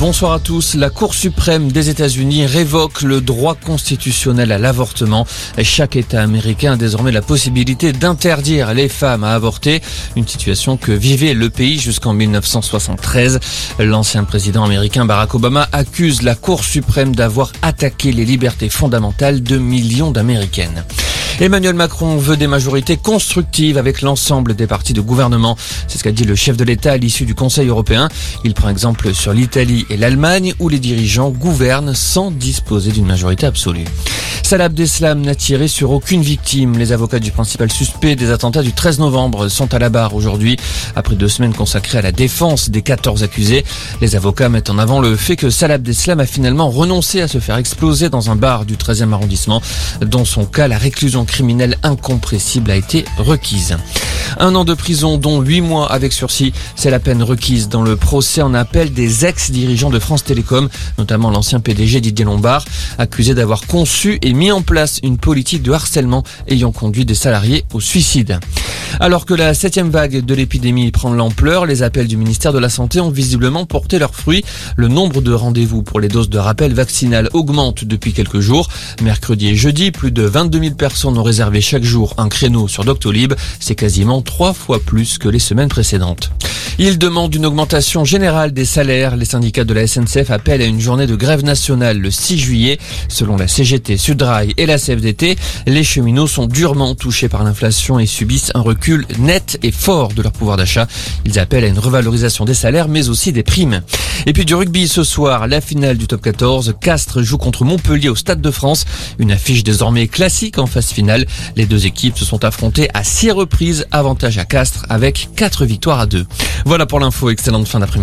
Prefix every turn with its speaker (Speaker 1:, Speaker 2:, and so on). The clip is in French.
Speaker 1: Bonsoir à tous. La Cour suprême des États-Unis révoque le droit constitutionnel à l'avortement. Chaque État américain a désormais la possibilité d'interdire les femmes à avorter, une situation que vivait le pays jusqu'en 1973. L'ancien président américain Barack Obama accuse la Cour suprême d'avoir attaqué les libertés fondamentales de millions d'Américaines. Emmanuel Macron veut des majorités constructives avec l'ensemble des partis de gouvernement. C'est ce qu'a dit le chef de l'État à l'issue du Conseil européen. Il prend exemple sur l'Italie et l'Allemagne où les dirigeants gouvernent sans disposer d'une majorité absolue. Salah Abdeslam n'a tiré sur aucune victime. Les avocats du principal suspect des attentats du 13 novembre sont à la barre aujourd'hui. Après deux semaines consacrées à la défense des 14 accusés, les avocats mettent en avant le fait que Salah Abdeslam a finalement renoncé à se faire exploser dans un bar du 13e arrondissement. Dans son cas, la réclusion criminelle incompressible a été requise. Un an de prison, dont huit mois avec sursis. C'est la peine requise dans le procès en appel des ex-dirigeants de France Télécom, notamment l'ancien PDG Didier Lombard, accusé d'avoir conçu et mis en place une politique de harcèlement ayant conduit des salariés au suicide. Alors que la septième vague de l'épidémie prend l'ampleur, les appels du ministère de la Santé ont visiblement porté leurs fruits. Le nombre de rendez-vous pour les doses de rappel vaccinal augmente depuis quelques jours. Mercredi et jeudi, plus de 22 000 personnes ont réservé chaque jour un créneau sur Doctolib. C'est quasiment trois fois plus que les semaines précédentes. Il demande une augmentation générale des salaires. Les syndicats de la SNCF appellent à une journée de grève nationale le 6 juillet. Selon la CGT, Sudrail et la CFDT, les cheminots sont durement touchés par l'inflation et subissent un recul net et fort de leur pouvoir d'achat. Ils appellent à une revalorisation des salaires mais aussi des primes. Et puis du rugby ce soir, la finale du top 14. Castres joue contre Montpellier au Stade de France. Une affiche désormais classique en phase finale. Les deux équipes se sont affrontées à six reprises, avantage à Castres avec quatre victoires à deux. Voilà pour l'info, excellente fin d'après-midi.